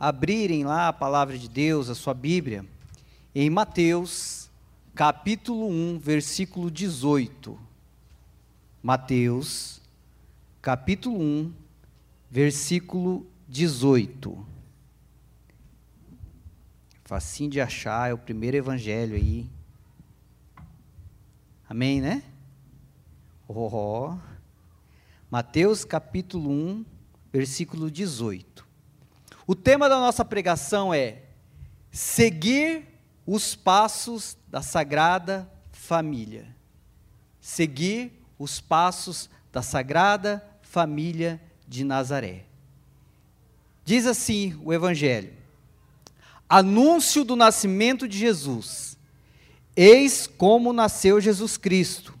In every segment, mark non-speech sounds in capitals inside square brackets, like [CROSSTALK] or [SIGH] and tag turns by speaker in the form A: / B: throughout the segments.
A: abrirem lá a palavra de Deus, a sua Bíblia, em Mateus, capítulo 1, versículo 18. Mateus, capítulo 1, versículo 18. Facinho de achar, é o primeiro evangelho aí. Amém, né? Oh, oh. Mateus capítulo 1, versículo 18. O tema da nossa pregação é seguir os passos da Sagrada Família. Seguir os passos da Sagrada Família de Nazaré. Diz assim o Evangelho: Anúncio do nascimento de Jesus. Eis como nasceu Jesus Cristo.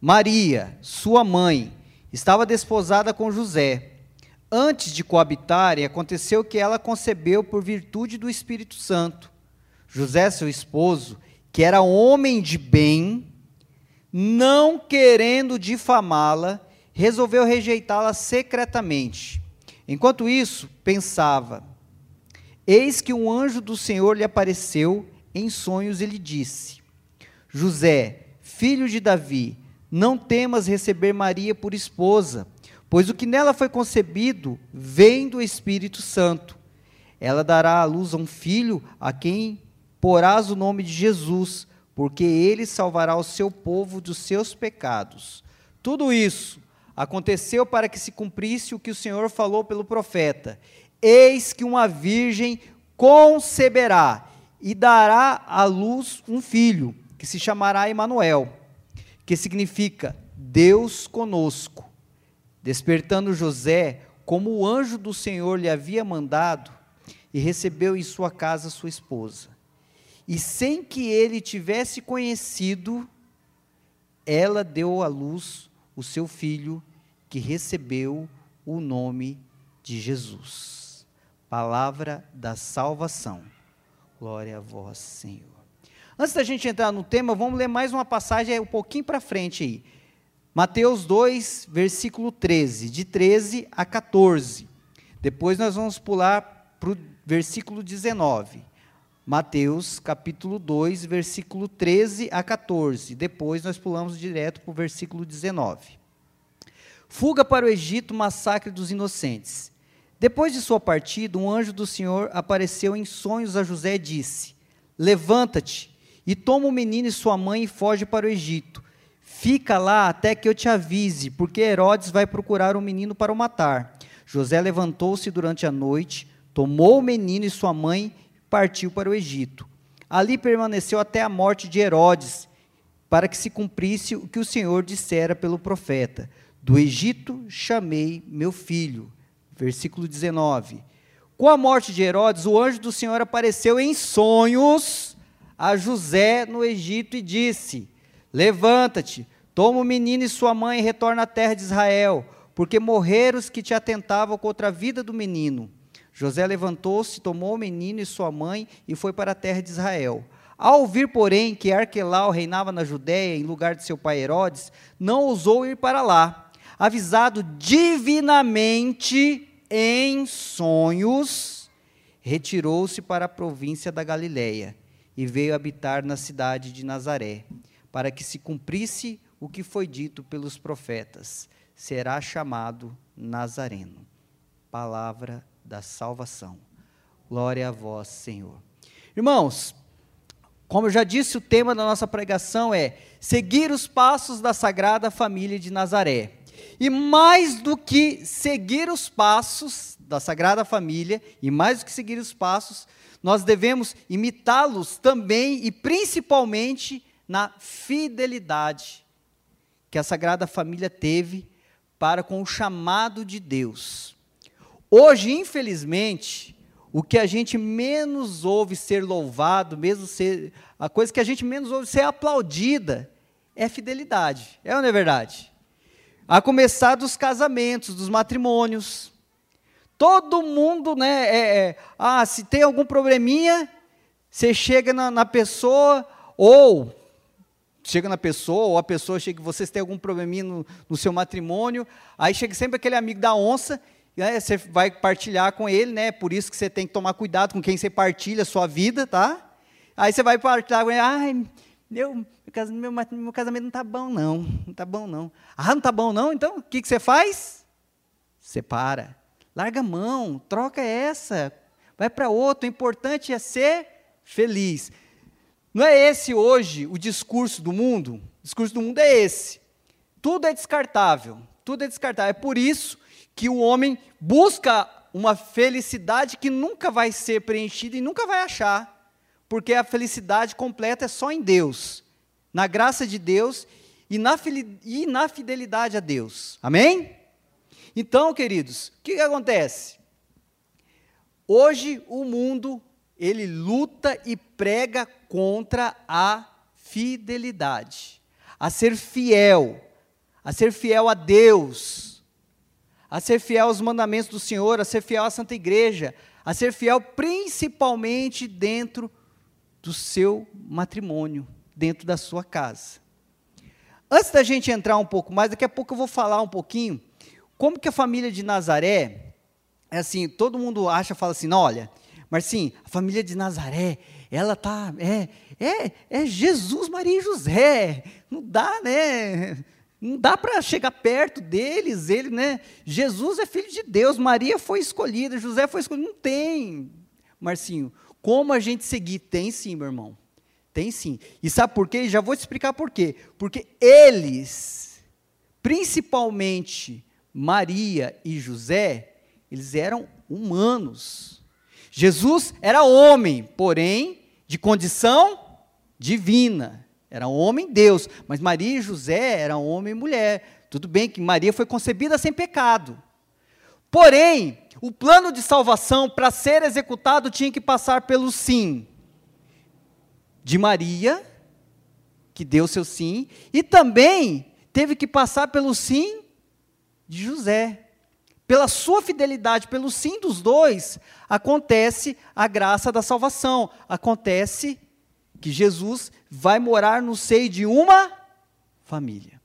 A: Maria, sua mãe, estava desposada com José. Antes de coabitarem, aconteceu que ela concebeu por virtude do Espírito Santo. José, seu esposo, que era homem de bem, não querendo difamá-la, resolveu rejeitá-la secretamente. Enquanto isso, pensava: Eis que um anjo do Senhor lhe apareceu em sonhos e lhe disse: José, filho de Davi, não temas receber Maria por esposa, pois o que nela foi concebido vem do Espírito Santo. Ela dará à luz a um filho a quem porás o nome de Jesus, porque ele salvará o seu povo dos seus pecados. Tudo isso aconteceu para que se cumprisse o que o Senhor falou pelo profeta Eis que uma virgem conceberá e dará à luz um filho, que se chamará Emanuel, que significa Deus conosco. Despertando José, como o anjo do Senhor lhe havia mandado, e recebeu em sua casa sua esposa. E sem que ele tivesse conhecido, ela deu à luz o seu filho, que recebeu o nome de Jesus palavra da salvação. Glória a vós, Senhor. Antes da gente entrar no tema, vamos ler mais uma passagem um pouquinho para frente aí. Mateus 2, versículo 13, de 13 a 14. Depois nós vamos pular para o versículo 19. Mateus capítulo 2, versículo 13 a 14. Depois nós pulamos direto para o versículo 19. Fuga para o Egito, massacre dos inocentes. Depois de sua partida, um anjo do Senhor apareceu em sonhos a José e disse: Levanta-te e toma o menino e sua mãe e foge para o Egito. Fica lá até que eu te avise, porque Herodes vai procurar o menino para o matar. José levantou-se durante a noite, tomou o menino e sua mãe e partiu para o Egito. Ali permaneceu até a morte de Herodes, para que se cumprisse o que o Senhor dissera pelo profeta: Do Egito chamei meu filho versículo 19. Com a morte de Herodes, o anjo do Senhor apareceu em sonhos a José no Egito e disse: Levanta-te, toma o menino e sua mãe e retorna à terra de Israel, porque morreram os que te atentavam contra a vida do menino. José levantou-se, tomou o menino e sua mãe e foi para a terra de Israel. Ao ouvir, porém, que Arquelau reinava na Judéia em lugar de seu pai Herodes, não ousou ir para lá avisado divinamente em sonhos, retirou-se para a província da Galiléia e veio habitar na cidade de Nazaré, para que se cumprisse o que foi dito pelos profetas: será chamado Nazareno. Palavra da salvação. Glória a vós, Senhor. Irmãos, como eu já disse, o tema da nossa pregação é seguir os passos da Sagrada Família de Nazaré. E mais do que seguir os passos da Sagrada Família, e mais do que seguir os passos, nós devemos imitá-los também e principalmente na fidelidade que a Sagrada Família teve para com o chamado de Deus. Hoje, infelizmente, o que a gente menos ouve ser louvado, mesmo ser a coisa que a gente menos ouve ser aplaudida é fidelidade. É ou não é verdade? A começar dos casamentos, dos matrimônios. Todo mundo, né? É, é, ah, se tem algum probleminha, você chega na, na, pessoa, ou chega na pessoa, ou a pessoa chega, vocês têm algum probleminha no, no seu matrimônio, aí chega sempre aquele amigo da onça né, você vai partilhar com ele, né? Por isso que você tem que tomar cuidado com quem você partilha a sua vida, tá? Aí você vai partilhar com ele, ai, meu, meu, meu casamento não está bom, não. Não está bom, não. Ah, não está bom, não? Então, o que, que você faz? Separa. Larga a mão, troca essa, vai para outro. O importante é ser feliz. Não é esse hoje o discurso do mundo? O discurso do mundo é esse. Tudo é descartável. Tudo é descartável. É por isso que o homem busca uma felicidade que nunca vai ser preenchida e nunca vai achar. Porque a felicidade completa é só em Deus, na graça de Deus e na, e na fidelidade a Deus. Amém? Então, queridos, o que, que acontece? Hoje o mundo ele luta e prega contra a fidelidade, a ser fiel, a ser fiel a Deus, a ser fiel aos mandamentos do Senhor, a ser fiel à Santa Igreja, a ser fiel principalmente dentro do seu matrimônio, dentro da sua casa. Antes da gente entrar um pouco mais, daqui a pouco eu vou falar um pouquinho como que a família de Nazaré, é assim, todo mundo acha, fala assim, olha, mas sim, a família de Nazaré, ela tá é é, é Jesus, Maria e José. Não dá, né? Não dá para chegar perto deles, ele, né? Jesus é filho de Deus, Maria foi escolhida, José foi escolhido. Não tem, Marcinho. Como a gente seguir? Tem sim, meu irmão. Tem sim. E sabe por quê? Já vou te explicar por quê. Porque eles, principalmente Maria e José, eles eram humanos. Jesus era homem, porém de condição divina. Era homem Deus, mas Maria e José eram homem e mulher. Tudo bem que Maria foi concebida sem pecado. Porém, o plano de salvação para ser executado tinha que passar pelo sim de Maria, que deu seu sim, e também teve que passar pelo sim de José, pela sua fidelidade, pelo sim dos dois, acontece a graça da salvação. Acontece que Jesus vai morar no seio de uma família.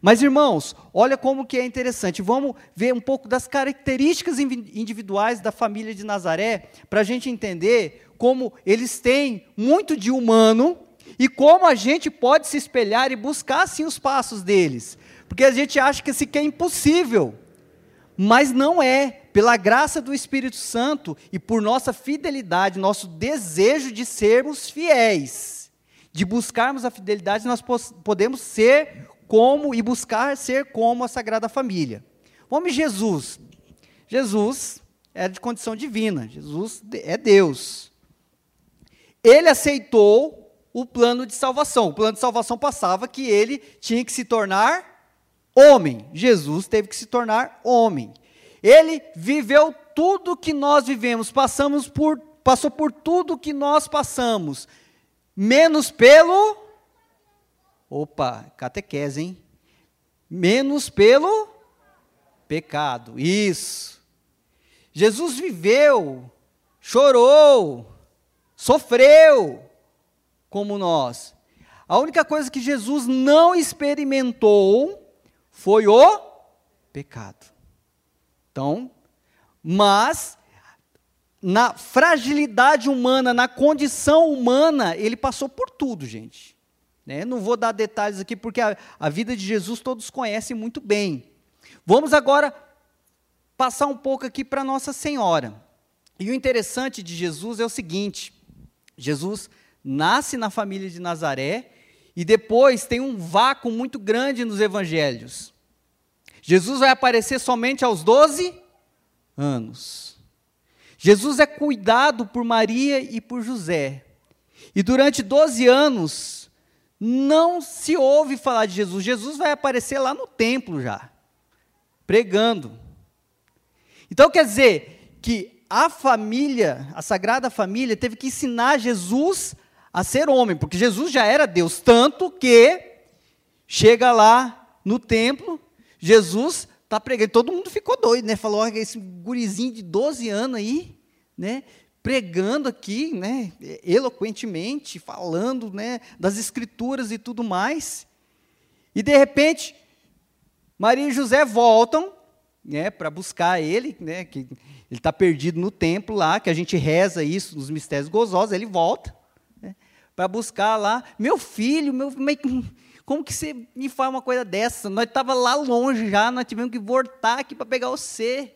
A: Mas irmãos, olha como que é interessante. Vamos ver um pouco das características individuais da família de Nazaré, para a gente entender como eles têm muito de humano e como a gente pode se espelhar e buscar assim os passos deles. Porque a gente acha que isso é impossível. Mas não é, pela graça do Espírito Santo e por nossa fidelidade, nosso desejo de sermos fiéis, de buscarmos a fidelidade, nós podemos ser como e buscar ser como a Sagrada Família. Vamos Jesus. Jesus é de condição divina, Jesus é Deus. Ele aceitou o plano de salvação. O plano de salvação passava que ele tinha que se tornar homem. Jesus teve que se tornar homem. Ele viveu tudo que nós vivemos, passamos por, passou por tudo que nós passamos, menos pelo. Opa, catequese, hein? Menos pelo pecado. Isso. Jesus viveu, chorou, sofreu como nós. A única coisa que Jesus não experimentou foi o pecado. Então, mas na fragilidade humana, na condição humana, ele passou por tudo, gente. Né? Não vou dar detalhes aqui, porque a, a vida de Jesus todos conhecem muito bem. Vamos agora passar um pouco aqui para Nossa Senhora. E o interessante de Jesus é o seguinte: Jesus nasce na família de Nazaré, e depois tem um vácuo muito grande nos evangelhos. Jesus vai aparecer somente aos 12 anos. Jesus é cuidado por Maria e por José. E durante 12 anos, não se ouve falar de Jesus. Jesus vai aparecer lá no templo já, pregando. Então quer dizer que a família, a Sagrada Família, teve que ensinar Jesus a ser homem, porque Jesus já era Deus, tanto que chega lá no templo, Jesus está pregando, todo mundo ficou doido, né? Falou, olha, esse gurizinho de 12 anos aí, né? Pregando aqui, né? Eloquentemente, falando, né? Das escrituras e tudo mais. E de repente, Maria e José voltam, né, para buscar ele, né, que ele está perdido no templo lá, que a gente reza isso nos mistérios gozosos, ele volta para buscar lá, meu filho, meu, como que você me faz uma coisa dessa? Nós estava lá longe já, nós tivemos que voltar aqui para pegar você.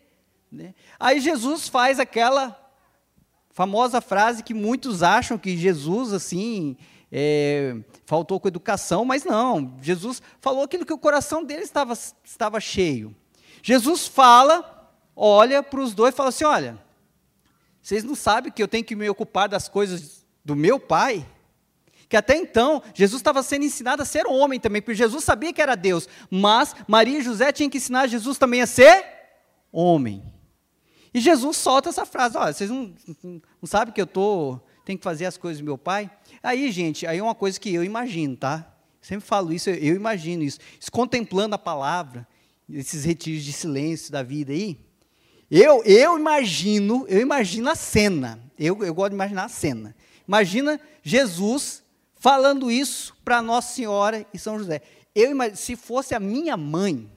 A: Né? Aí Jesus faz aquela famosa frase que muitos acham que Jesus, assim, é, faltou com educação, mas não. Jesus falou aquilo que o coração dele estava, estava cheio. Jesus fala, olha para os dois e fala assim: olha, vocês não sabem que eu tenho que me ocupar das coisas do meu pai? Que até então, Jesus estava sendo ensinado a ser homem também, porque Jesus sabia que era Deus, mas Maria e José tinham que ensinar Jesus também a ser homem. E Jesus solta essa frase: olha, vocês não, não, sabem que eu tô, tenho que fazer as coisas do meu pai? Aí, gente, aí é uma coisa que eu imagino, tá? Sempre falo isso, eu, imagino isso. isso. Contemplando a palavra, esses retiros de silêncio da vida aí, eu, eu imagino, eu imagino a cena. Eu, eu gosto de imaginar a cena. Imagina Jesus falando isso para Nossa Senhora e São José. Eu imagino, se fosse a minha mãe,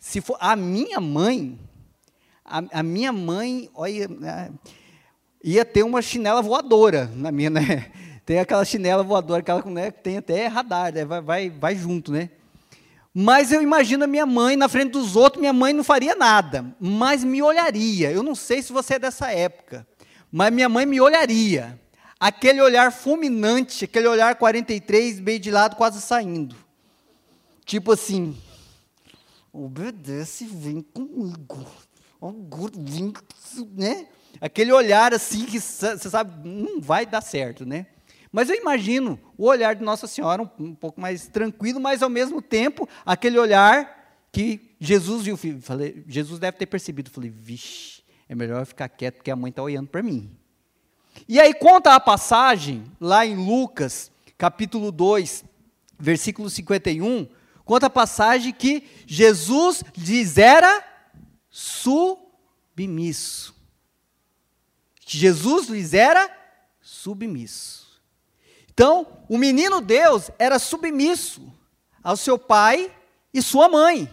A: se for a minha mãe, a, a minha mãe, olha, né, ia ter uma chinela voadora na minha, né? [LAUGHS] Tem aquela chinela voadora, aquela né, que tem até radar, né? vai, vai, vai junto, né? Mas eu imagino a minha mãe na frente dos outros, minha mãe não faria nada, mas me olharia. Eu não sei se você é dessa época, mas minha mãe me olharia aquele olhar fulminante, aquele olhar 43, meio de lado, quase saindo. Tipo assim, obedece, vem comigo. Vem, né? Aquele olhar assim que você sabe, não vai dar certo, né? Mas eu imagino o olhar de Nossa Senhora um, um pouco mais tranquilo, mas ao mesmo tempo, aquele olhar que Jesus viu. Falei, Jesus deve ter percebido. Falei, vixe, é melhor ficar quieto porque a mãe está olhando para mim. E aí conta a passagem, lá em Lucas, capítulo 2, versículo 51, conta a passagem que Jesus lhes era submisso. Jesus lhes era submisso. Então, o menino Deus era submisso ao seu pai e sua mãe.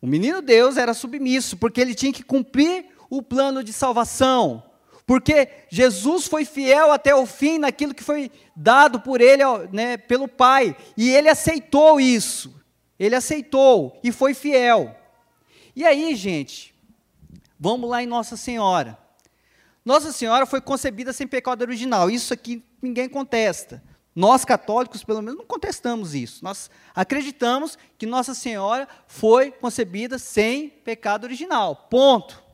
A: O menino Deus era submisso, porque ele tinha que cumprir o plano de salvação, porque Jesus foi fiel até o fim naquilo que foi dado por ele, né, pelo Pai, e ele aceitou isso. Ele aceitou e foi fiel. E aí, gente, vamos lá em Nossa Senhora. Nossa Senhora foi concebida sem pecado original. Isso aqui ninguém contesta. Nós católicos, pelo menos, não contestamos isso. Nós acreditamos que Nossa Senhora foi concebida sem pecado original. Ponto.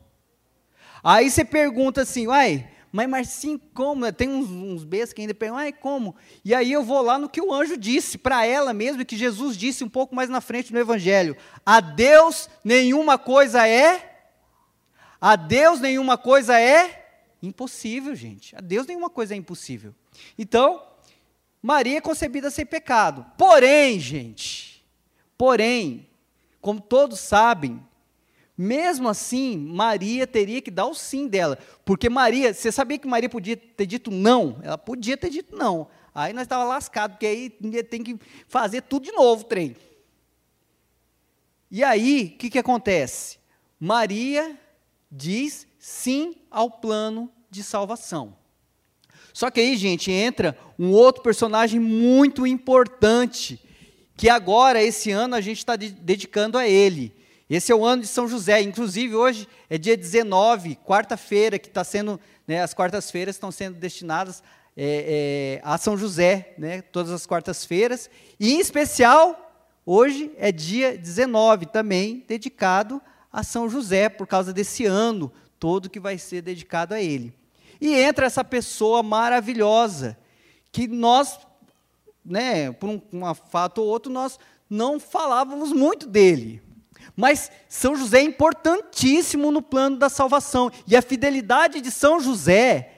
A: Aí você pergunta assim, uai, mas Marcinho, como? Tem uns, uns Bs que ainda perguntam, uai, como? E aí eu vou lá no que o anjo disse para ela mesmo, que Jesus disse um pouco mais na frente no Evangelho: A Deus nenhuma coisa é, a Deus nenhuma coisa é impossível, gente. A Deus nenhuma coisa é impossível. Então, Maria é concebida sem pecado. Porém, gente, porém, como todos sabem, mesmo assim, Maria teria que dar o sim dela. Porque Maria, você sabia que Maria podia ter dito não? Ela podia ter dito não. Aí nós estávamos lascados, porque aí tem que fazer tudo de novo o trem. E aí, o que, que acontece? Maria diz sim ao plano de salvação. Só que aí, gente, entra um outro personagem muito importante, que agora, esse ano, a gente está dedicando a ele esse é o ano de São José. Inclusive, hoje é dia 19, quarta-feira, que está sendo, né, as quartas-feiras estão sendo destinadas é, é, a São José, né, todas as quartas-feiras. E, em especial, hoje é dia 19, também dedicado a São José, por causa desse ano todo que vai ser dedicado a ele. E entra essa pessoa maravilhosa, que nós, né, por um, um fato ou outro, nós não falávamos muito dele. Mas São José é importantíssimo no plano da salvação. E a fidelidade de São José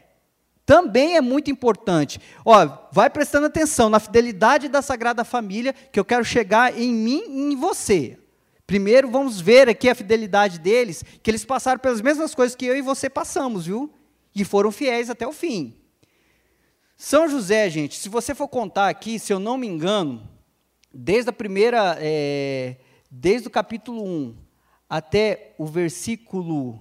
A: também é muito importante. Ó, vai prestando atenção na fidelidade da Sagrada Família, que eu quero chegar em mim e em você. Primeiro, vamos ver aqui a fidelidade deles, que eles passaram pelas mesmas coisas que eu e você passamos, viu? E foram fiéis até o fim. São José, gente, se você for contar aqui, se eu não me engano, desde a primeira é, desde o capítulo 1 até o versículo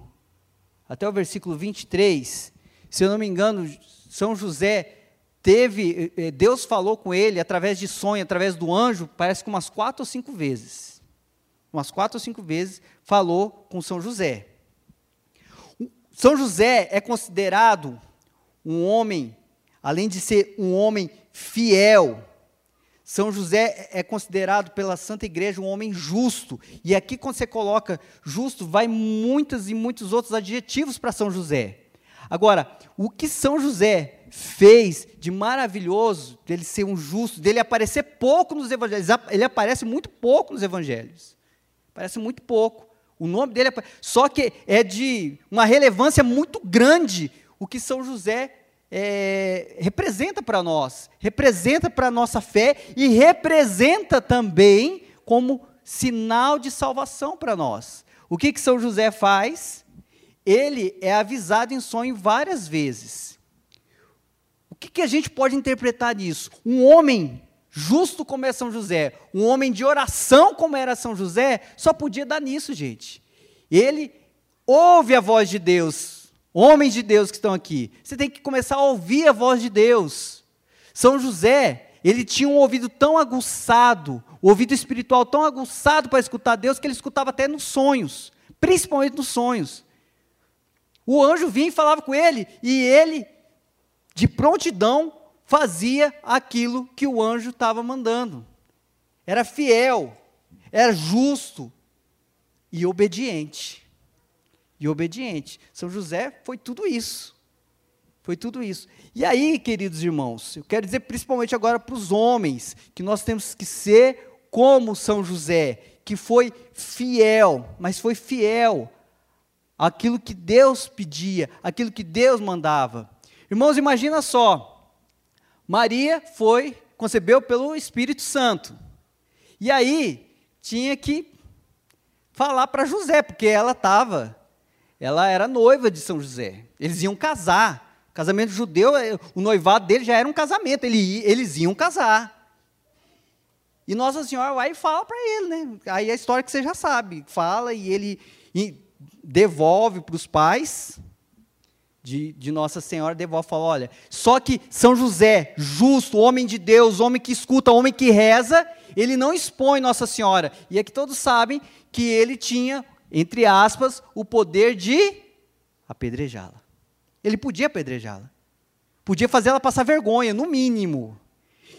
A: até o versículo 23, se eu não me engano, São José teve, eh, eh, Deus falou com ele através de sonho, através do anjo, parece que umas quatro ou cinco vezes. Umas quatro ou cinco vezes falou com São José. São José é considerado um homem, além de ser um homem fiel, são José é considerado pela Santa Igreja um homem justo. E aqui, quando você coloca justo, vai muitos e muitos outros adjetivos para São José. Agora, o que São José fez de maravilhoso, dele ser um justo, dele aparecer pouco nos evangelhos, ele aparece muito pouco nos evangelhos. Aparece muito pouco. O nome dele, só que é de uma relevância muito grande o que São José é, representa para nós, representa para a nossa fé e representa também como sinal de salvação para nós. O que, que São José faz? Ele é avisado em sonho várias vezes. O que, que a gente pode interpretar nisso? Um homem justo como é São José, um homem de oração como era São José, só podia dar nisso, gente. Ele ouve a voz de Deus, Homens de Deus que estão aqui, você tem que começar a ouvir a voz de Deus. São José, ele tinha um ouvido tão aguçado, o ouvido espiritual tão aguçado para escutar Deus, que ele escutava até nos sonhos, principalmente nos sonhos. O anjo vinha e falava com ele, e ele, de prontidão, fazia aquilo que o anjo estava mandando. Era fiel, era justo e obediente e obediente. São José foi tudo isso. Foi tudo isso. E aí, queridos irmãos, eu quero dizer principalmente agora para os homens, que nós temos que ser como São José, que foi fiel, mas foi fiel àquilo que Deus pedia, aquilo que Deus mandava. Irmãos, imagina só. Maria foi, concebeu pelo Espírito Santo. E aí, tinha que falar para José, porque ela estava ela era noiva de São José. Eles iam casar. O casamento judeu, é, o noivado dele já era um casamento, ele, eles iam casar. E Nossa Senhora vai e fala para ele, né? Aí é a história que você já sabe. Fala e ele devolve para os pais de, de, Nossa Senhora, devolve fala: olha, só que São José, justo, homem de Deus, homem que escuta, homem que reza, ele não expõe Nossa Senhora. E é que todos sabem que ele tinha entre aspas, o poder de apedrejá-la. Ele podia apedrejá-la. Podia fazer ela passar vergonha, no mínimo.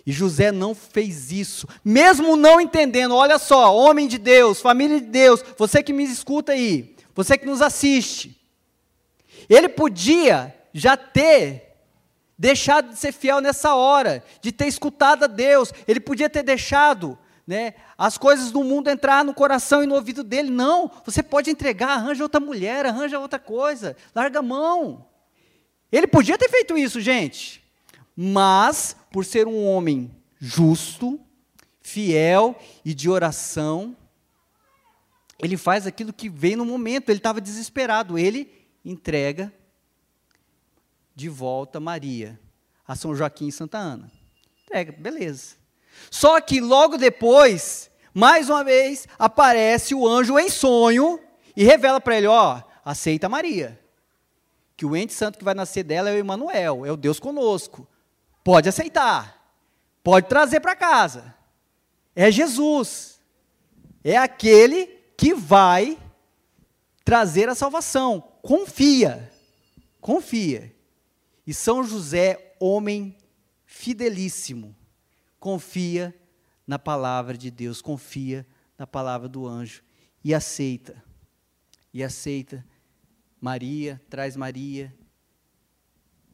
A: E José não fez isso, mesmo não entendendo. Olha só, homem de Deus, família de Deus, você que me escuta aí, você que nos assiste. Ele podia já ter deixado de ser fiel nessa hora, de ter escutado a Deus. Ele podia ter deixado né, as coisas do mundo entrar no coração e no ouvido dele. Não, você pode entregar, arranja outra mulher, arranja outra coisa, larga a mão. Ele podia ter feito isso, gente, mas por ser um homem justo, fiel e de oração, ele faz aquilo que vem no momento, ele estava desesperado, ele entrega de volta Maria a São Joaquim e Santa Ana. Entrega, beleza. Só que logo depois, mais uma vez, aparece o anjo em sonho e revela para ele: ó, aceita Maria. Que o ente santo que vai nascer dela é o Emanuel, é o Deus conosco. Pode aceitar. Pode trazer para casa. É Jesus. É aquele que vai trazer a salvação. Confia. Confia. E São José, homem fidelíssimo, confia na palavra de Deus, confia na palavra do anjo e aceita. E aceita Maria, traz Maria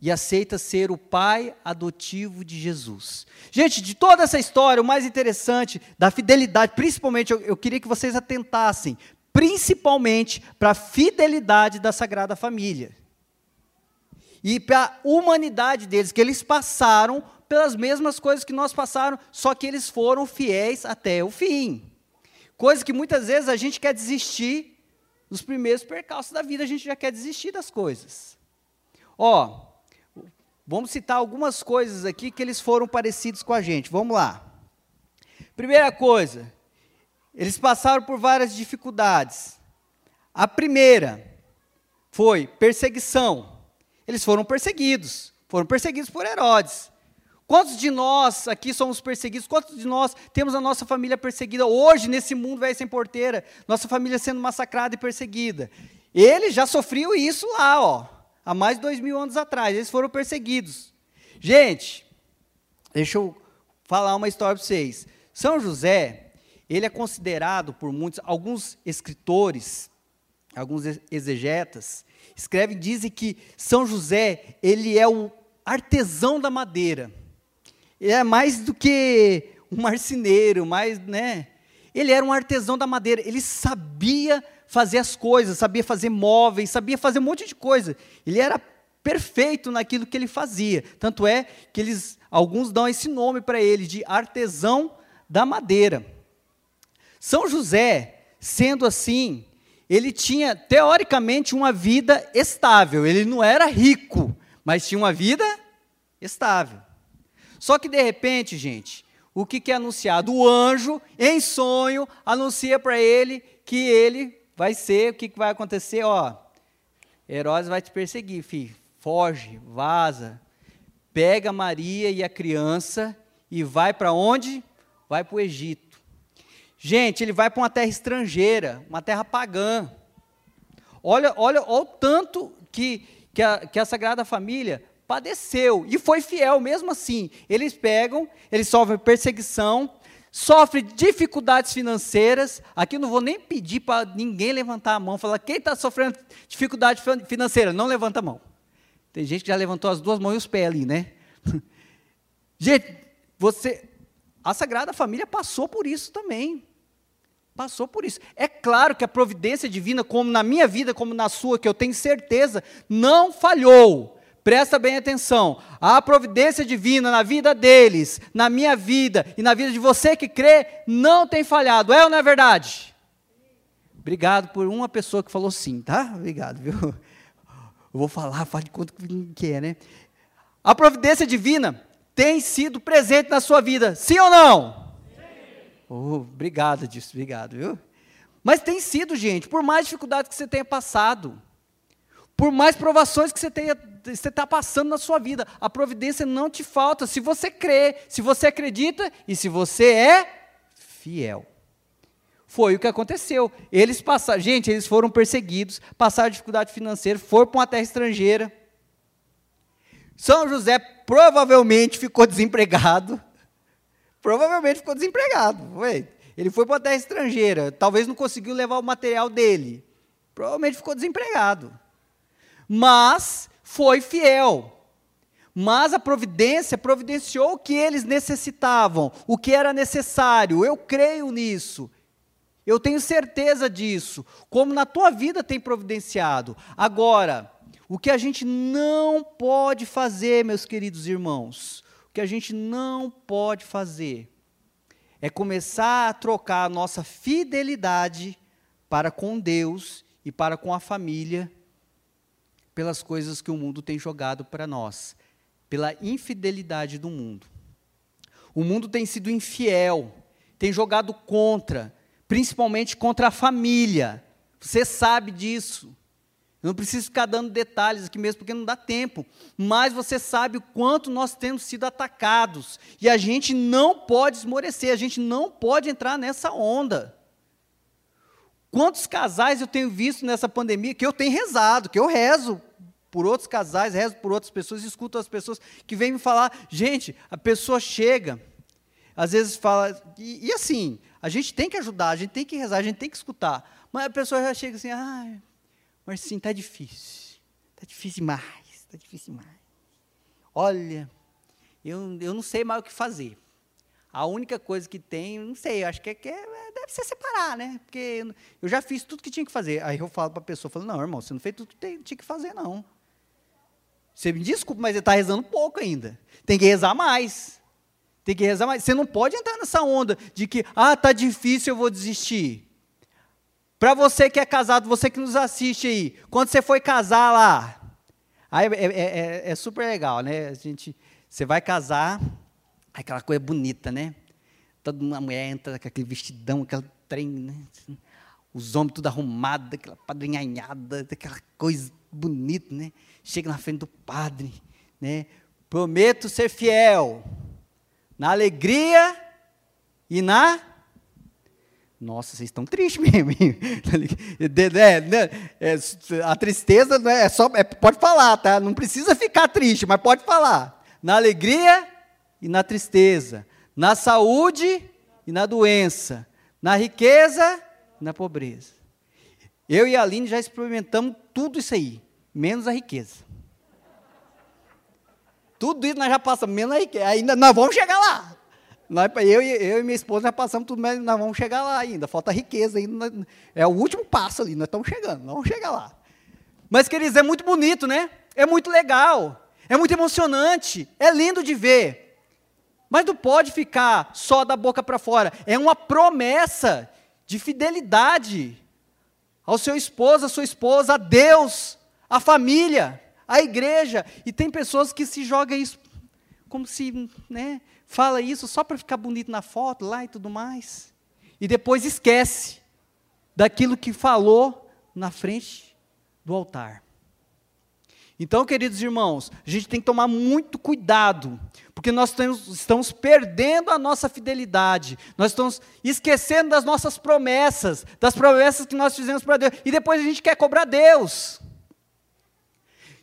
A: e aceita ser o pai adotivo de Jesus. Gente, de toda essa história, o mais interessante da fidelidade, principalmente, eu, eu queria que vocês atentassem, principalmente para a fidelidade da Sagrada Família. E para a humanidade deles, que eles passaram pelas mesmas coisas que nós passaram, só que eles foram fiéis até o fim. Coisa que muitas vezes a gente quer desistir nos primeiros percalços da vida, a gente já quer desistir das coisas. Ó, vamos citar algumas coisas aqui que eles foram parecidos com a gente. Vamos lá. Primeira coisa, eles passaram por várias dificuldades. A primeira foi perseguição. Eles foram perseguidos, foram perseguidos por Herodes. Quantos de nós aqui somos perseguidos? Quantos de nós temos a nossa família perseguida hoje, nesse mundo velho sem porteira? Nossa família sendo massacrada e perseguida. Ele já sofreu isso lá, ó, há mais de dois mil anos atrás. Eles foram perseguidos. Gente, deixa eu falar uma história para vocês. São José, ele é considerado por muitos, alguns escritores, alguns exegetas, escrevem, dizem que São José, ele é o artesão da madeira. É mais do que um marceneiro, mais, né? Ele era um artesão da madeira, ele sabia fazer as coisas, sabia fazer móveis, sabia fazer um monte de coisa. Ele era perfeito naquilo que ele fazia. Tanto é que eles, alguns dão esse nome para ele de artesão da madeira. São José, sendo assim, ele tinha teoricamente uma vida estável. Ele não era rico, mas tinha uma vida estável. Só que de repente, gente, o que, que é anunciado? O anjo, em sonho, anuncia para ele que ele vai ser, o que, que vai acontecer? Ó, Herodes vai te perseguir, filho. Foge, vaza, pega Maria e a criança e vai para onde? Vai para o Egito. Gente, ele vai para uma terra estrangeira, uma terra pagã. Olha, olha, olha o tanto que, que, a, que a Sagrada Família padeceu e foi fiel mesmo assim. Eles pegam, eles sofrem perseguição, sofre dificuldades financeiras. Aqui não vou nem pedir para ninguém levantar a mão, falar quem está sofrendo dificuldade financeira, não levanta a mão. Tem gente que já levantou as duas mãos e os pés ali, né? [LAUGHS] gente, você, a Sagrada Família passou por isso também. Passou por isso. É claro que a providência divina, como na minha vida, como na sua, que eu tenho certeza, não falhou. Presta bem atenção. A providência divina na vida deles, na minha vida e na vida de você que crê, não tem falhado. É ou não é verdade? Obrigado por uma pessoa que falou sim, tá? Obrigado, viu? Eu vou falar, fala de quanto que é, né? A providência divina tem sido presente na sua vida, sim ou não? Sim. Oh, obrigado disso, obrigado, viu? Mas tem sido, gente, por mais dificuldades que você tenha passado, por mais provações que você tenha você está passando na sua vida. A providência não te falta se você crê, se você acredita e se você é fiel. Foi o que aconteceu. Eles passaram, gente, eles foram perseguidos, passaram dificuldade financeira, foram para uma terra estrangeira. São José provavelmente ficou desempregado. Provavelmente ficou desempregado. Ele foi para uma terra estrangeira, talvez não conseguiu levar o material dele. Provavelmente ficou desempregado. Mas foi fiel. Mas a providência providenciou o que eles necessitavam, o que era necessário. Eu creio nisso. Eu tenho certeza disso. Como na tua vida tem providenciado. Agora, o que a gente não pode fazer, meus queridos irmãos, o que a gente não pode fazer é começar a trocar a nossa fidelidade para com Deus e para com a família pelas coisas que o mundo tem jogado para nós, pela infidelidade do mundo. O mundo tem sido infiel, tem jogado contra, principalmente contra a família. Você sabe disso. Eu não preciso ficar dando detalhes aqui mesmo, porque não dá tempo. Mas você sabe o quanto nós temos sido atacados. E a gente não pode esmorecer, a gente não pode entrar nessa onda. Quantos casais eu tenho visto nessa pandemia que eu tenho rezado, que eu rezo por outros casais, rezo por outras pessoas, escuto as pessoas que vêm me falar. Gente, a pessoa chega, às vezes fala. E, e, assim, a gente tem que ajudar, a gente tem que rezar, a gente tem que escutar. Mas a pessoa já chega assim, mas sim, está difícil. Está difícil demais, está difícil demais. Olha, eu, eu não sei mais o que fazer. A única coisa que tem, não sei, acho que, é, que é, deve ser separar, né? Porque eu já fiz tudo que tinha que fazer. Aí eu falo para a pessoa, falo, não, irmão, você não fez tudo que tem, tinha que fazer, não. Você me desculpa, mas ele está rezando pouco ainda. Tem que rezar mais. Tem que rezar mais. Você não pode entrar nessa onda de que, ah, tá difícil, eu vou desistir. Para você que é casado, você que nos assiste aí, quando você foi casar lá, aí é, é, é, é super legal, né? A gente, você vai casar, Aquela coisa bonita, né? Toda uma mulher entra com aquele vestidão, aquele trem, né? os homens tudo arrumados, aquela padrinhanhada, aquela coisa bonita, né? Chega na frente do padre, né? Prometo ser fiel na alegria e na nossa, vocês estão tristes mesmo. [LAUGHS] é, é, a tristeza não é, é só. É, pode falar, tá? Não precisa ficar triste, mas pode falar. Na alegria e na tristeza. Na saúde e na doença. Na riqueza e na pobreza. Eu e a Aline já experimentamos tudo isso aí, menos a riqueza. Tudo isso nós já passamos, menos a riqueza. Ainda nós vamos chegar lá. Eu, eu e minha esposa já passamos tudo, mas nós vamos chegar lá ainda. Falta riqueza ainda. É o último passo ali, nós estamos chegando, nós vamos chegar lá. Mas, queridos, é muito bonito, né? É muito legal, é muito emocionante, é lindo de ver. Mas não pode ficar só da boca para fora. É uma promessa de fidelidade ao seu esposo, à sua esposa, a Deus, à família, à igreja. E tem pessoas que se jogam isso como se, né, fala isso só para ficar bonito na foto lá e tudo mais. E depois esquece daquilo que falou na frente do altar. Então, queridos irmãos, a gente tem que tomar muito cuidado, porque nós temos, estamos perdendo a nossa fidelidade, nós estamos esquecendo das nossas promessas, das promessas que nós fizemos para Deus, e depois a gente quer cobrar Deus.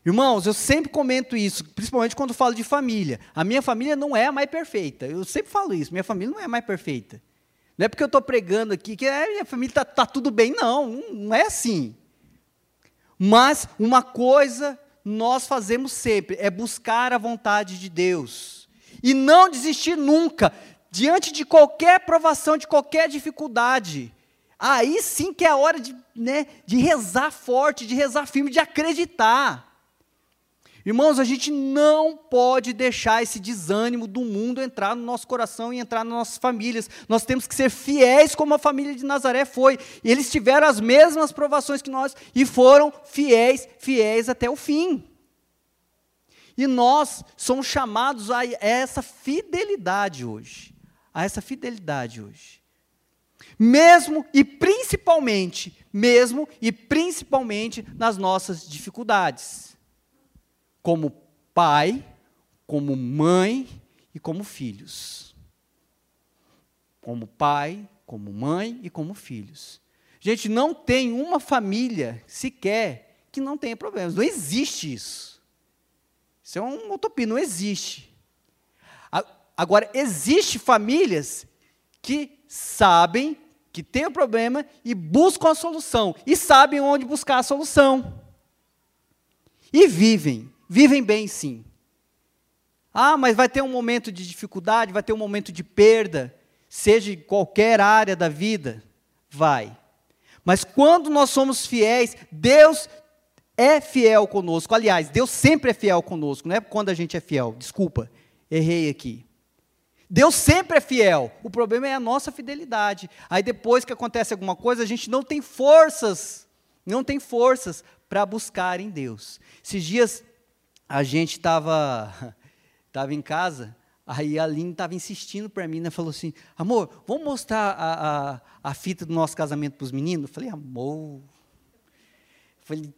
A: Irmãos, eu sempre comento isso, principalmente quando falo de família. A minha família não é a mais perfeita. Eu sempre falo isso, minha família não é a mais perfeita. Não é porque eu estou pregando aqui que a minha família está tá tudo bem, não, não é assim. Mas uma coisa nós fazemos sempre é buscar a vontade de Deus. E não desistir nunca, diante de qualquer provação, de qualquer dificuldade. Aí sim que é a hora de, né, de rezar forte, de rezar firme, de acreditar. Irmãos, a gente não pode deixar esse desânimo do mundo entrar no nosso coração e entrar nas nossas famílias. Nós temos que ser fiéis como a família de Nazaré foi. E eles tiveram as mesmas provações que nós e foram fiéis, fiéis até o fim. E nós somos chamados a essa fidelidade hoje. A essa fidelidade hoje. Mesmo e principalmente, mesmo e principalmente nas nossas dificuldades como pai, como mãe e como filhos. Como pai, como mãe e como filhos. Gente, não tem uma família sequer que não tenha problemas. Não existe isso. Isso é uma utopia, não existe. Agora, existe famílias que sabem que tem um problema e buscam a solução. E sabem onde buscar a solução. E vivem Vivem bem, sim. Ah, mas vai ter um momento de dificuldade, vai ter um momento de perda, seja em qualquer área da vida. Vai. Mas quando nós somos fiéis, Deus é fiel conosco. Aliás, Deus sempre é fiel conosco, não é quando a gente é fiel. Desculpa, errei aqui. Deus sempre é fiel. O problema é a nossa fidelidade. Aí depois que acontece alguma coisa, a gente não tem forças, não tem forças para buscar em Deus. Esses dias a gente estava [LAUGHS] tava em casa, aí a Aline estava insistindo para mim, né? Falou assim, amor, vamos mostrar a, a, a fita do nosso casamento para os meninos? Eu falei, amor. Eu falei,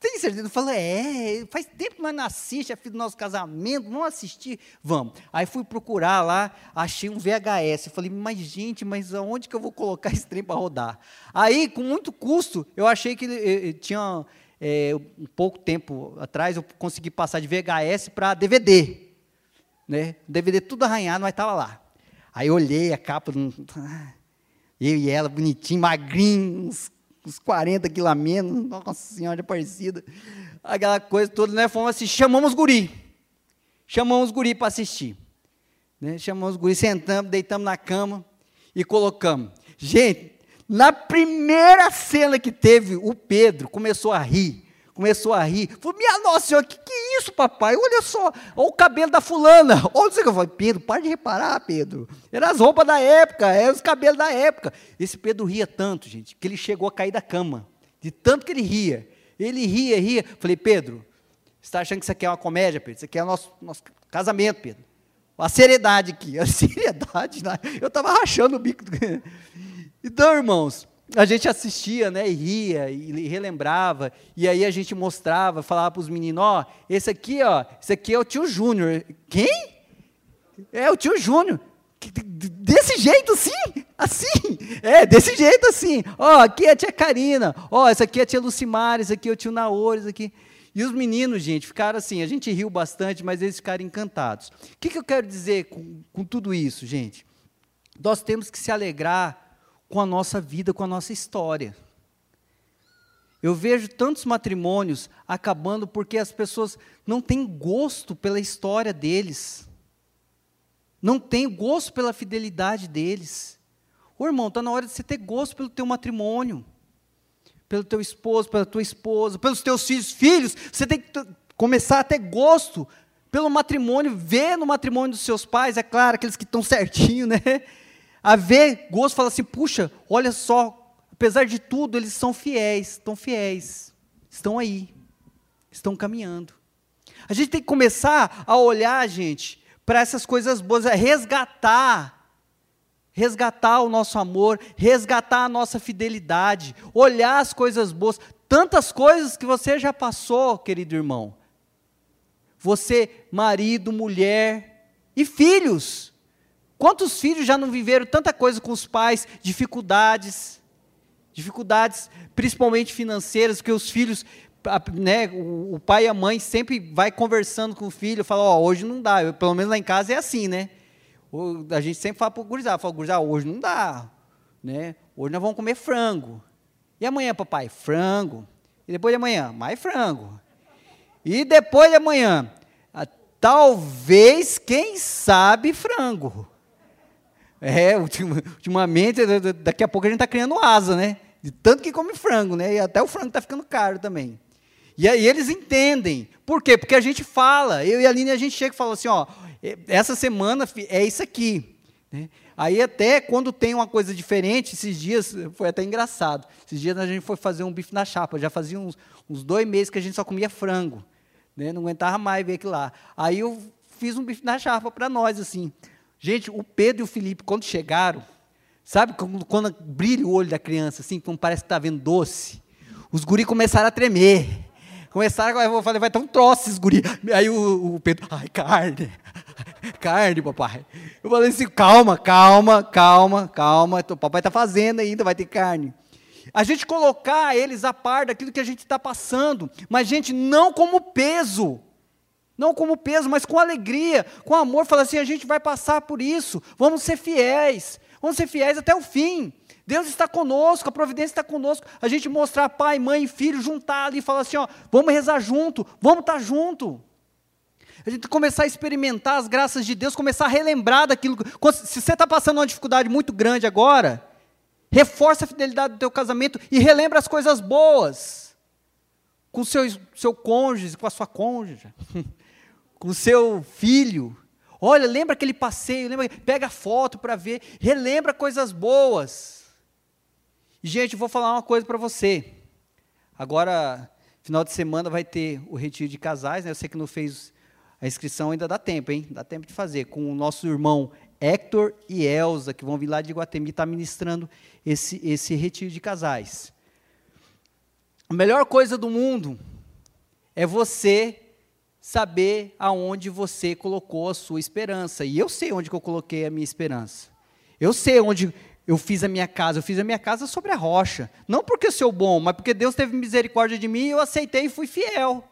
A: tem certeza? Eu falei, é, faz tempo que nós não assistimos a fita do nosso casamento, vamos assistir? Vamos. Aí fui procurar lá, achei um VHS. Eu falei, mas gente, mas aonde que eu vou colocar esse trem para rodar? Aí, com muito custo, eu achei que ele, tinha é, um pouco tempo atrás, eu consegui passar de VHS para DVD. Né? DVD tudo arranhado, mas estava lá. Aí eu olhei a capa, eu e ela, bonitinho, magrinho, uns, uns 40 quilos a menos, nossa senhora, parecida. Aquela coisa toda, né? Fomos assistir, chamamos guri. Chamamos guri para assistir. Né? Chamamos guri, sentamos, deitamos na cama e colocamos. Gente, na primeira cena que teve, o Pedro começou a rir. Começou a rir. Falou, minha nossa senhora, que que é isso, papai? Olha só, olha o cabelo da fulana. [LAUGHS] Olha isso que eu falei, Pedro, para de reparar, Pedro. Eram as roupas da época, eram os cabelos da época. Esse Pedro ria tanto, gente, que ele chegou a cair da cama. De tanto que ele ria. Ele ria, ria. Falei, Pedro, você está achando que isso aqui é uma comédia, Pedro? Isso aqui é o nosso, nosso casamento, Pedro. A seriedade aqui, [LAUGHS] a seriedade. Né? Eu estava rachando o bico. [LAUGHS] Então, irmãos, a gente assistia, né, e ria, e relembrava, e aí a gente mostrava, falava para os meninos, ó, oh, esse aqui, ó, esse aqui é o tio Júnior. Quem? É o tio Júnior. Desse jeito assim, assim, é, desse jeito assim. Ó, aqui é a tia Karina, ó, essa aqui é a tia Lucimar, esse aqui é o tio Naores, aqui. E os meninos, gente, ficaram assim, a gente riu bastante, mas eles ficaram encantados. O que, que eu quero dizer com, com tudo isso, gente? Nós temos que se alegrar com a nossa vida, com a nossa história. Eu vejo tantos matrimônios acabando porque as pessoas não têm gosto pela história deles não tem gosto pela fidelidade deles. Ô irmão, está na hora de você ter gosto pelo teu matrimônio, pelo teu esposo, pela tua esposa, pelos teus filhos. Filhos, você tem que começar a ter gosto pelo matrimônio, ver no matrimônio dos seus pais, é claro, aqueles que estão [LAUGHS] certinho, né? A ver gosto, fala assim, puxa, olha só, apesar de tudo, eles são fiéis, estão fiéis, estão aí, estão caminhando. A gente tem que começar a olhar, gente, para essas coisas boas, é resgatar, resgatar o nosso amor, resgatar a nossa fidelidade, olhar as coisas boas, tantas coisas que você já passou, querido irmão. Você, marido, mulher e filhos. Quantos filhos já não viveram tanta coisa com os pais, dificuldades, dificuldades principalmente financeiras, que os filhos né, o, pai e a mãe sempre vai conversando com o filho, fala, oh, hoje não dá. Eu, pelo menos lá em casa é assim, né? A gente sempre fala para o fala, gurizada, hoje não dá, né? Hoje nós vamos comer frango. E amanhã, papai? Frango. E depois de amanhã? Mais frango. E depois de amanhã? Ah, talvez, quem sabe, frango. É, [LAUGHS] ultimamente, daqui a pouco a gente está criando asa, né? De tanto que come frango, né? E até o frango está ficando caro também. E aí eles entendem. Por quê? Porque a gente fala, eu e a Aline, a gente chega e fala assim, ó, essa semana é isso aqui. Né? Aí até quando tem uma coisa diferente, esses dias, foi até engraçado, esses dias a gente foi fazer um bife na chapa, já fazia uns, uns dois meses que a gente só comia frango, né? não aguentava mais ver aquilo lá. Aí eu fiz um bife na chapa para nós, assim. Gente, o Pedro e o Felipe, quando chegaram, sabe quando, quando brilha o olho da criança, assim, quando parece que está vendo doce, os guri começaram a tremer. Começaram, eu falei, vai ter um troço esses guri. Aí o, o Pedro, ai, carne. [LAUGHS] carne, papai. Eu falei assim, calma, calma, calma, calma. O papai está fazendo ainda, vai ter carne. A gente colocar eles a par daquilo que a gente está passando, mas, gente, não como peso. Não como peso, mas com alegria, com amor. Fala assim: a gente vai passar por isso, vamos ser fiéis, vamos ser fiéis até o fim. Deus está conosco, a providência está conosco. A gente mostrar pai, mãe e filho, juntar ali e falar assim: ó, vamos rezar junto, vamos estar junto. A gente começar a experimentar as graças de Deus, começar a relembrar daquilo. Se você está passando uma dificuldade muito grande agora, reforça a fidelidade do teu casamento e relembra as coisas boas. Com seu, seu cônjuge, com a sua cônjuge, [LAUGHS] com seu filho. Olha, lembra aquele passeio, lembra, pega foto para ver, relembra coisas boas. Gente, vou falar uma coisa para você. Agora, final de semana vai ter o retiro de casais, né? Eu sei que não fez a inscrição, ainda dá tempo, hein? Dá tempo de fazer. Com o nosso irmão Hector e Elza, que vão vir lá de Guatemi, estar tá ministrando esse, esse retiro de casais. A melhor coisa do mundo é você saber aonde você colocou a sua esperança. E eu sei onde eu coloquei a minha esperança. Eu sei onde eu fiz a minha casa, eu fiz a minha casa sobre a rocha. Não porque sou bom, mas porque Deus teve misericórdia de mim e eu aceitei e fui fiel.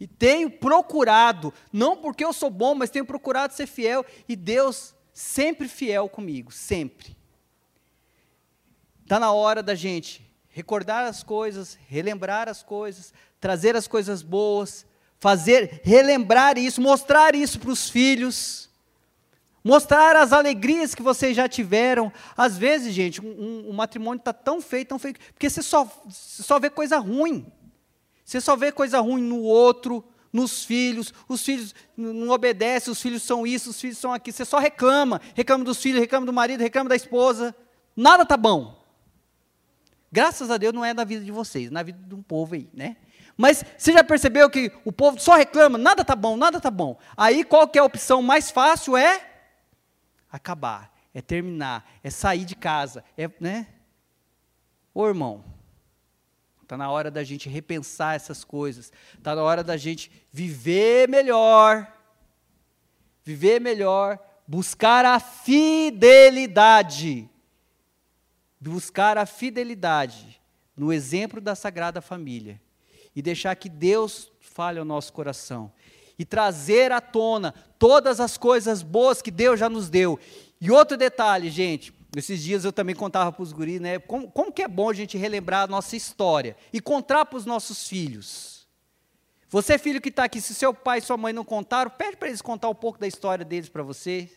A: E tenho procurado, não porque eu sou bom, mas tenho procurado ser fiel. E Deus sempre fiel comigo, sempre. Está na hora da gente recordar as coisas, relembrar as coisas, trazer as coisas boas, fazer, relembrar isso, mostrar isso para os filhos mostrar as alegrias que vocês já tiveram. Às vezes, gente, um, um, matrimônio está tão feio, tão feio, porque você só, só vê coisa ruim. Você só vê coisa ruim no outro, nos filhos, os filhos não obedecem, os filhos são isso, os filhos são aquilo. Você só reclama, reclama dos filhos, reclama do marido, reclama da esposa. Nada está bom. Graças a Deus não é na vida de vocês, na vida de um povo aí, né? Mas você já percebeu que o povo só reclama, nada está bom, nada está bom. Aí qual que é a opção mais fácil? É acabar, é terminar, é sair de casa, é, né? Ô irmão, está na hora da gente repensar essas coisas, está na hora da gente viver melhor, viver melhor, buscar a fidelidade, buscar a fidelidade no exemplo da Sagrada Família e deixar que Deus fale ao nosso coração e trazer à tona todas as coisas boas que Deus já nos deu. E outro detalhe, gente, esses dias eu também contava para os guris, né? Como, como que é bom a gente relembrar a nossa história e contar para os nossos filhos. Você, filho que está aqui, se seu pai e sua mãe não contaram, pede para eles contar um pouco da história deles para você.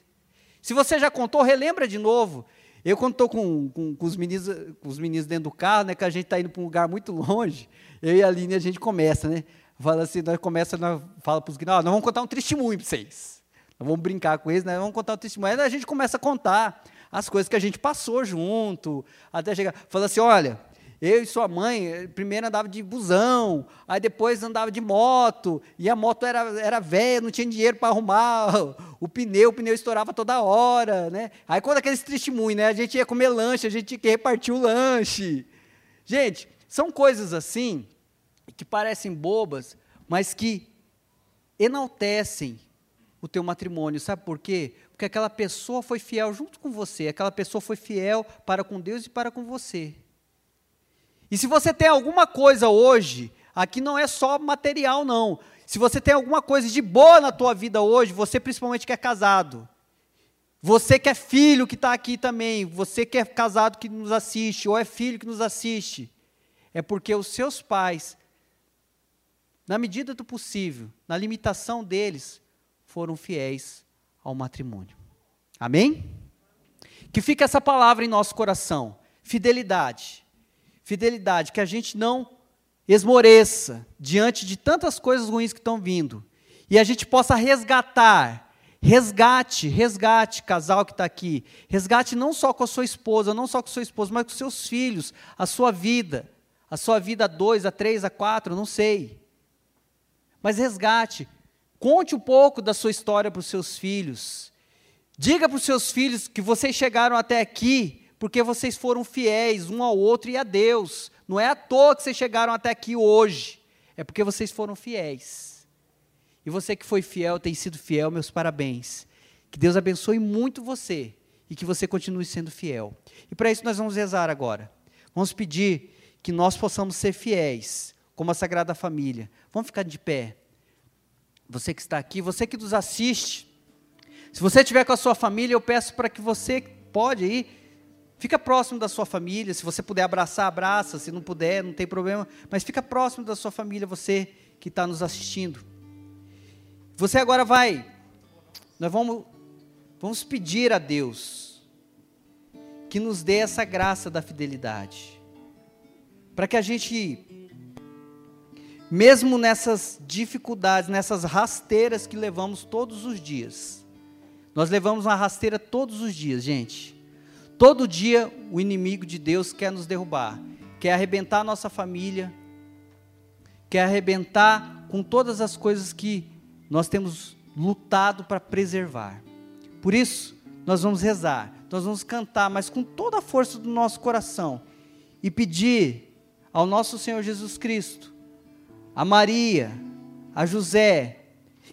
A: Se você já contou, relembra de novo. Eu, quando estou com, com, com, os meninos, com os meninos dentro do carro, né, que a gente está indo para um lugar muito longe, eu e a Aline, a gente começa, né? Fala assim, nós começa, nós fala para os guris, nós vamos contar um testemunho para vocês. Nós vamos brincar com eles, né? Vamos contar um testemunho. Aí a gente começa a contar as coisas que a gente passou junto, até chegar. Fala assim, olha, eu e sua mãe, eh, primeiro andava de busão, aí depois andava de moto, e a moto era, era velha, não tinha dinheiro para arrumar [LAUGHS] o pneu, o pneu estourava toda hora, né? Aí quando aqueles testemunhos, né? A gente ia comer lanche, a gente tinha que repartir o lanche. Gente, são coisas assim que parecem bobas, mas que enaltecem o teu matrimônio. Sabe por quê? Porque aquela pessoa foi fiel junto com você, aquela pessoa foi fiel para com Deus e para com você. E se você tem alguma coisa hoje, aqui não é só material não. Se você tem alguma coisa de boa na tua vida hoje, você principalmente que é casado, você que é filho que está aqui também, você que é casado que nos assiste, ou é filho que nos assiste, é porque os seus pais, na medida do possível, na limitação deles, foram fiéis ao matrimônio. Amém? Que fique essa palavra em nosso coração: fidelidade fidelidade, que a gente não esmoreça diante de tantas coisas ruins que estão vindo. E a gente possa resgatar, resgate, resgate, casal que está aqui. Resgate não só com a sua esposa, não só com o seu esposo, mas com seus filhos, a sua vida. A sua vida a dois, a três, a quatro, não sei. Mas resgate. Conte um pouco da sua história para os seus filhos. Diga para os seus filhos que vocês chegaram até aqui porque vocês foram fiéis um ao outro e a Deus. Não é à toa que vocês chegaram até aqui hoje, é porque vocês foram fiéis. E você que foi fiel, tem sido fiel, meus parabéns. Que Deus abençoe muito você e que você continue sendo fiel. E para isso nós vamos rezar agora. Vamos pedir que nós possamos ser fiéis, como a Sagrada Família. Vamos ficar de pé. Você que está aqui, você que nos assiste, se você estiver com a sua família, eu peço para que você pode ir Fica próximo da sua família, se você puder abraçar, abraça, se não puder, não tem problema, mas fica próximo da sua família, você que está nos assistindo. Você agora vai, nós vamos, vamos pedir a Deus que nos dê essa graça da fidelidade, para que a gente, mesmo nessas dificuldades, nessas rasteiras que levamos todos os dias, nós levamos uma rasteira todos os dias, gente Todo dia o inimigo de Deus quer nos derrubar, quer arrebentar nossa família, quer arrebentar com todas as coisas que nós temos lutado para preservar. Por isso, nós vamos rezar, nós vamos cantar, mas com toda a força do nosso coração e pedir ao nosso Senhor Jesus Cristo, a Maria, a José,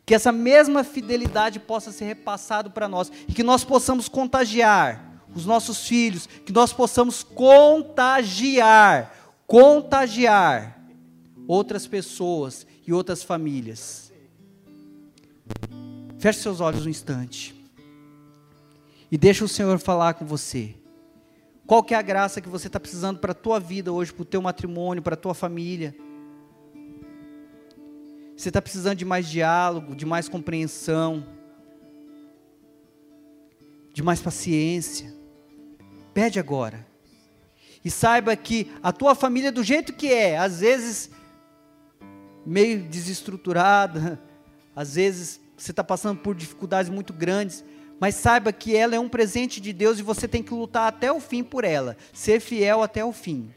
A: que essa mesma fidelidade possa ser repassado para nós e que nós possamos contagiar os nossos filhos, que nós possamos contagiar, contagiar outras pessoas e outras famílias. Feche seus olhos um instante. E deixa o Senhor falar com você. Qual que é a graça que você está precisando para a tua vida hoje, para o teu matrimônio, para a tua família? Você está precisando de mais diálogo, de mais compreensão, de mais paciência. Pede agora. E saiba que a tua família, do jeito que é, às vezes meio desestruturada, [LAUGHS] às vezes você está passando por dificuldades muito grandes, mas saiba que ela é um presente de Deus e você tem que lutar até o fim por ela, ser fiel até o fim.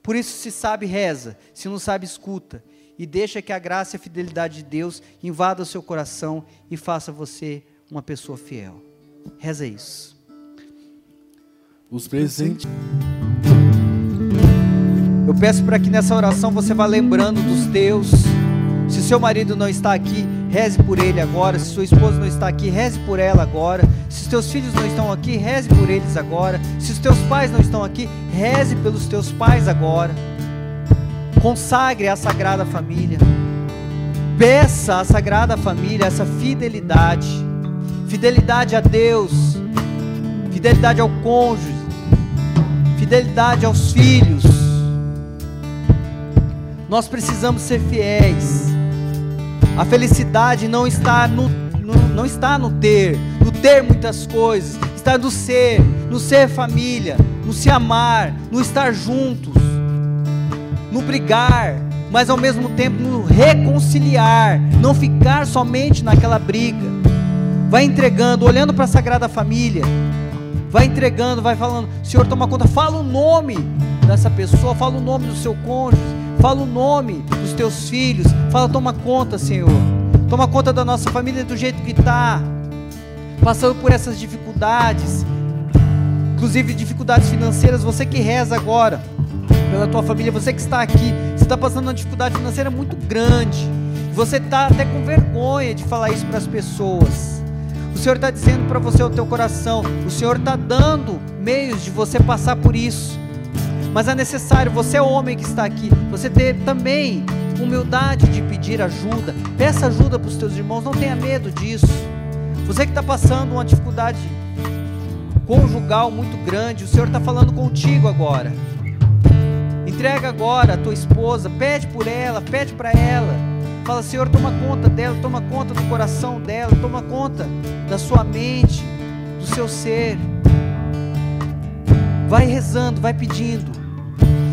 A: Por isso, se sabe, reza, se não sabe, escuta, e deixa que a graça e a fidelidade de Deus invada o seu coração e faça você uma pessoa fiel. Reza isso.
B: Os presentes.
A: Eu peço para que nessa oração você vá lembrando dos teus. Se seu marido não está aqui, reze por ele agora. Se sua esposa não está aqui, reze por ela agora. Se os teus filhos não estão aqui, reze por eles agora. Se os teus pais não estão aqui, reze pelos teus pais agora. Consagre a Sagrada Família. Peça à Sagrada Família essa fidelidade. Fidelidade a Deus. Fidelidade ao cônjuge. Fidelidade aos filhos. Nós precisamos ser fiéis. A felicidade não está no, no, não está no ter, no ter muitas coisas, está no ser, no ser família, no se amar, no estar juntos, no brigar, mas ao mesmo tempo no reconciliar, não ficar somente naquela briga. Vai entregando, olhando para a Sagrada Família, vai entregando, vai falando, Senhor, toma conta, fala o nome dessa pessoa, fala o nome do seu cônjuge, fala o nome dos teus filhos, fala, toma conta, Senhor, toma conta da nossa família do jeito que está, passando por essas dificuldades, inclusive dificuldades financeiras, você que reza agora pela tua família, você que está aqui, você está passando uma dificuldade financeira muito grande, você está até com vergonha de falar isso para as pessoas. O Senhor está dizendo para você o teu coração, o Senhor está dando meios de você passar por isso. Mas é necessário, você é homem que está aqui, você ter também humildade de pedir ajuda. Peça ajuda para os teus irmãos, não tenha medo disso. Você que está passando uma dificuldade conjugal muito grande, o Senhor está falando contigo agora. Entrega agora a tua esposa, pede por ela, pede para ela. Fala, Senhor, toma conta dela, toma conta do coração dela, toma conta da sua mente, do seu ser. Vai rezando, vai pedindo.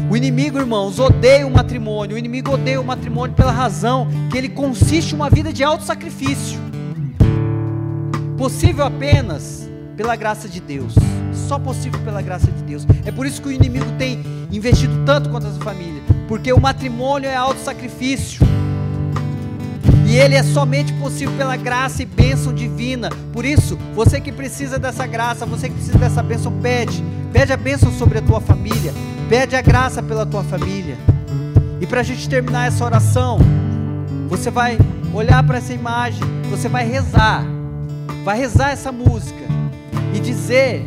A: O inimigo, irmãos, odeia o matrimônio. O inimigo odeia o matrimônio pela razão que ele consiste em uma vida de alto sacrifício. Possível apenas pela graça de Deus. Só possível pela graça de Deus. É por isso que o inimigo tem investido tanto contra essa família. Porque o matrimônio é alto sacrifício. E ele é somente possível pela graça e bênção divina. Por isso, você que precisa dessa graça, você que precisa dessa bênção, pede. Pede a bênção sobre a tua família. Pede a graça pela tua família. E para a gente terminar essa oração, você vai olhar para essa imagem, você vai rezar. Vai rezar essa música e dizer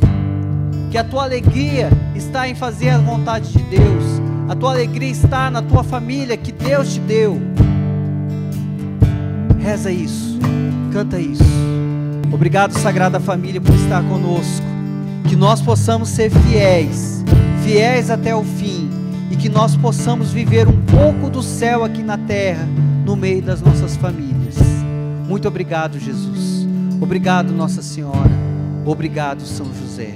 A: que a tua alegria está em fazer a vontade de Deus. A tua alegria está na tua família que Deus te deu. Reza isso, canta isso. Obrigado, Sagrada Família, por estar conosco. Que nós possamos ser fiéis, fiéis até o fim, e que nós possamos viver um pouco do céu aqui na terra, no meio das nossas famílias. Muito obrigado, Jesus. Obrigado, Nossa Senhora. Obrigado, São José.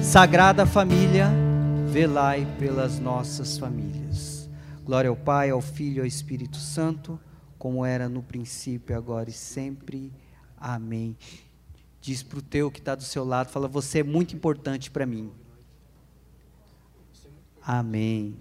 A: Sagrada Família, velai pelas nossas famílias. Glória ao Pai, ao Filho e ao Espírito Santo como era no princípio, agora e sempre. Amém. Diz para o teu que está do seu lado, fala, você é muito importante para mim. Amém.